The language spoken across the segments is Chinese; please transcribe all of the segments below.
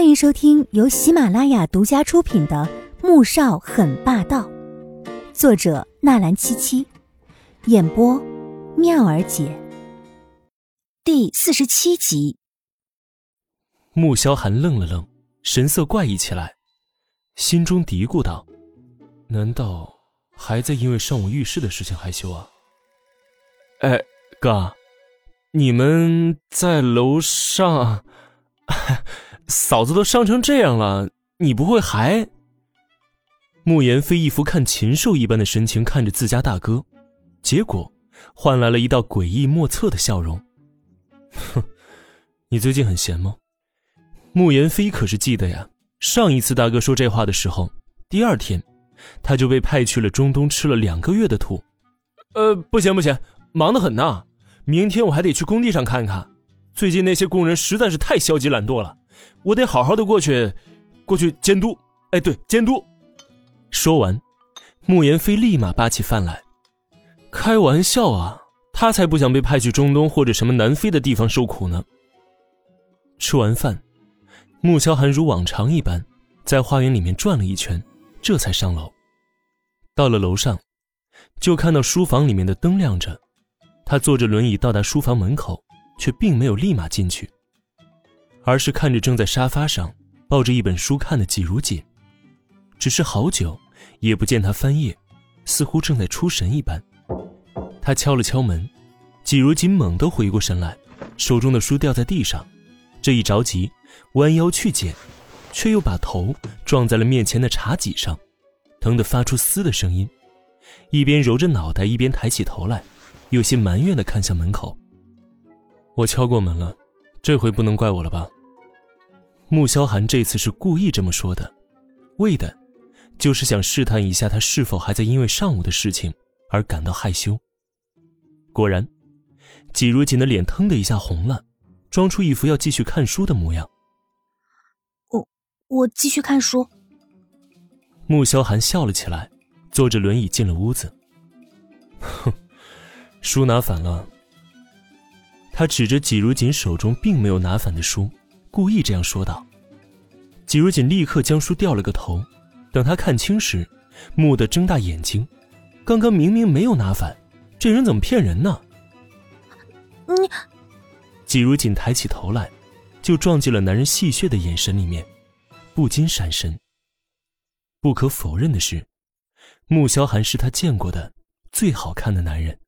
欢迎收听由喜马拉雅独家出品的《穆少很霸道》，作者纳兰七七，演播妙儿姐。第四十七集。穆萧寒愣了愣，神色怪异起来，心中嘀咕道：“难道还在因为上午遇事的事情害羞啊？”哎，哥，你们在楼上？嫂子都伤成这样了，你不会还？慕言飞一副看禽兽一般的神情看着自家大哥，结果换来了一道诡异莫测的笑容。哼，你最近很闲吗？慕言飞可是记得呀，上一次大哥说这话的时候，第二天他就被派去了中东吃了两个月的土。呃，不行不行，忙得很呐，明天我还得去工地上看看。最近那些工人实在是太消极懒惰了，我得好好的过去，过去监督。哎，对，监督。说完，穆言飞立马扒起饭来。开玩笑啊，他才不想被派去中东或者什么南非的地方受苦呢。吃完饭，穆萧寒如往常一般，在花园里面转了一圈，这才上楼。到了楼上，就看到书房里面的灯亮着，他坐着轮椅到达书房门口。却并没有立马进去，而是看着正在沙发上抱着一本书看的季如锦，只是好久也不见他翻页，似乎正在出神一般。他敲了敲门，季如锦猛地回过神来，手中的书掉在地上，这一着急，弯腰去捡，却又把头撞在了面前的茶几上，疼得发出嘶的声音，一边揉着脑袋，一边抬起头来，有些埋怨地看向门口。我敲过门了，这回不能怪我了吧？穆萧寒这次是故意这么说的，为的，就是想试探一下他是否还在因为上午的事情而感到害羞。果然，季如锦的脸腾的一下红了，装出一副要继续看书的模样。我我继续看书。穆萧寒笑了起来，坐着轮椅进了屋子。哼，书拿反了。他指着季如锦手中并没有拿反的书，故意这样说道。季如锦立刻将书掉了个头，等他看清时，蓦地睁大眼睛：“刚刚明明没有拿反，这人怎么骗人呢？”你，季如锦抬起头来，就撞进了男人戏谑的眼神里面，不禁闪神。不可否认的是，穆萧寒是他见过的最好看的男人，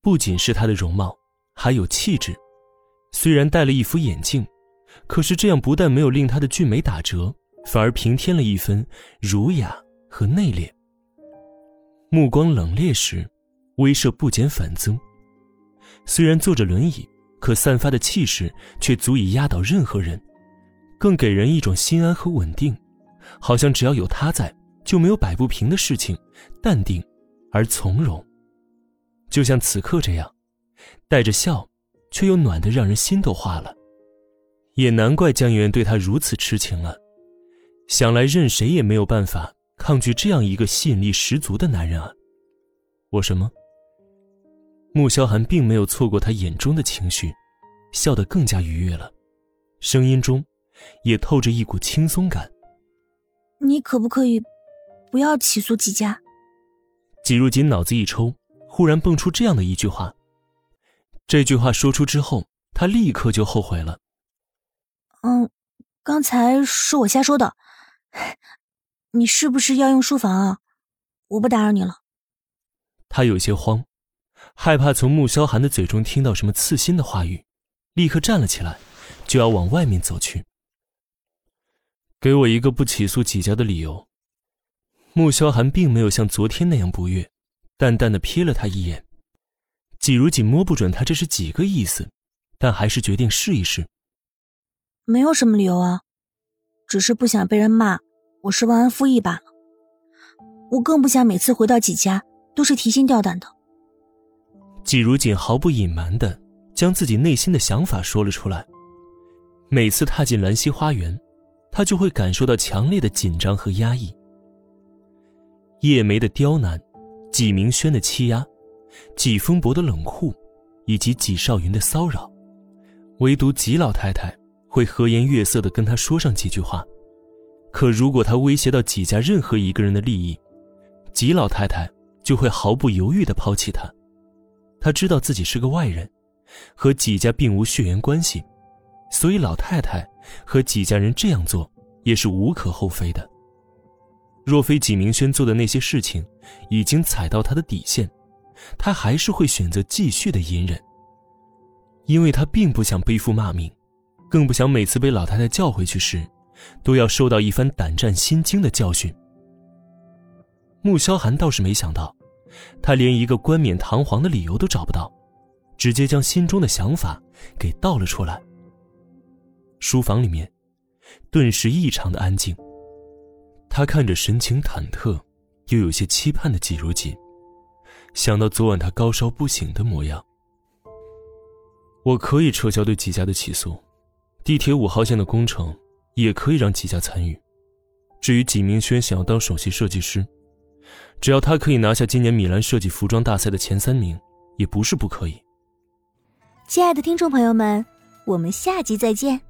不仅是他的容貌。还有气质，虽然戴了一副眼镜，可是这样不但没有令他的俊美打折，反而平添了一分儒雅和内敛。目光冷冽时，威慑不减反增。虽然坐着轮椅，可散发的气势却足以压倒任何人，更给人一种心安和稳定，好像只要有他在，就没有摆不平的事情，淡定而从容，就像此刻这样。带着笑，却又暖得让人心都化了。也难怪江源对他如此痴情了。想来任谁也没有办法抗拒这样一个吸引力十足的男人啊！我什么？穆萧寒并没有错过他眼中的情绪，笑得更加愉悦了，声音中也透着一股轻松感。你可不可以不要起诉季家？季如锦脑子一抽，忽然蹦出这样的一句话。这句话说出之后，他立刻就后悔了。嗯，刚才是我瞎说的。你是不是要用书房啊？我不打扰你了。他有些慌，害怕从穆萧寒的嘴中听到什么刺心的话语，立刻站了起来，就要往外面走去。给我一个不起诉几家的理由。穆萧寒并没有像昨天那样不悦，淡淡的瞥了他一眼。季如锦摸不准他这是几个意思，但还是决定试一试。没有什么理由啊，只是不想被人骂我是忘恩负义罢了。我更不想每次回到季家都是提心吊胆的。季如锦毫不隐瞒的将自己内心的想法说了出来。每次踏进兰溪花园，他就会感受到强烈的紧张和压抑。叶梅的刁难，季明轩的欺压。季风伯的冷酷，以及季少云的骚扰，唯独季老太太会和颜悦色的跟他说上几句话，可如果他威胁到纪家任何一个人的利益，纪老太太就会毫不犹豫的抛弃他。他知道自己是个外人，和纪家并无血缘关系，所以老太太和纪家人这样做也是无可厚非的。若非纪明轩做的那些事情已经踩到他的底线，他还是会选择继续的隐忍，因为他并不想背负骂名，更不想每次被老太太叫回去时，都要受到一番胆战心惊的教训。穆萧寒倒是没想到，他连一个冠冕堂皇的理由都找不到，直接将心中的想法给道了出来。书房里面，顿时异常的安静。他看着神情忐忑，又有些期盼的季如锦，想到昨晚他高烧不醒的模样，我可以撤销对季家的起诉，地铁五号线的工程也可以让季家参与。至于纪明轩想要当首席设计师，只要他可以拿下今年米兰设计服装大赛的前三名，也不是不可以。亲爱的听众朋友们，我们下集再见。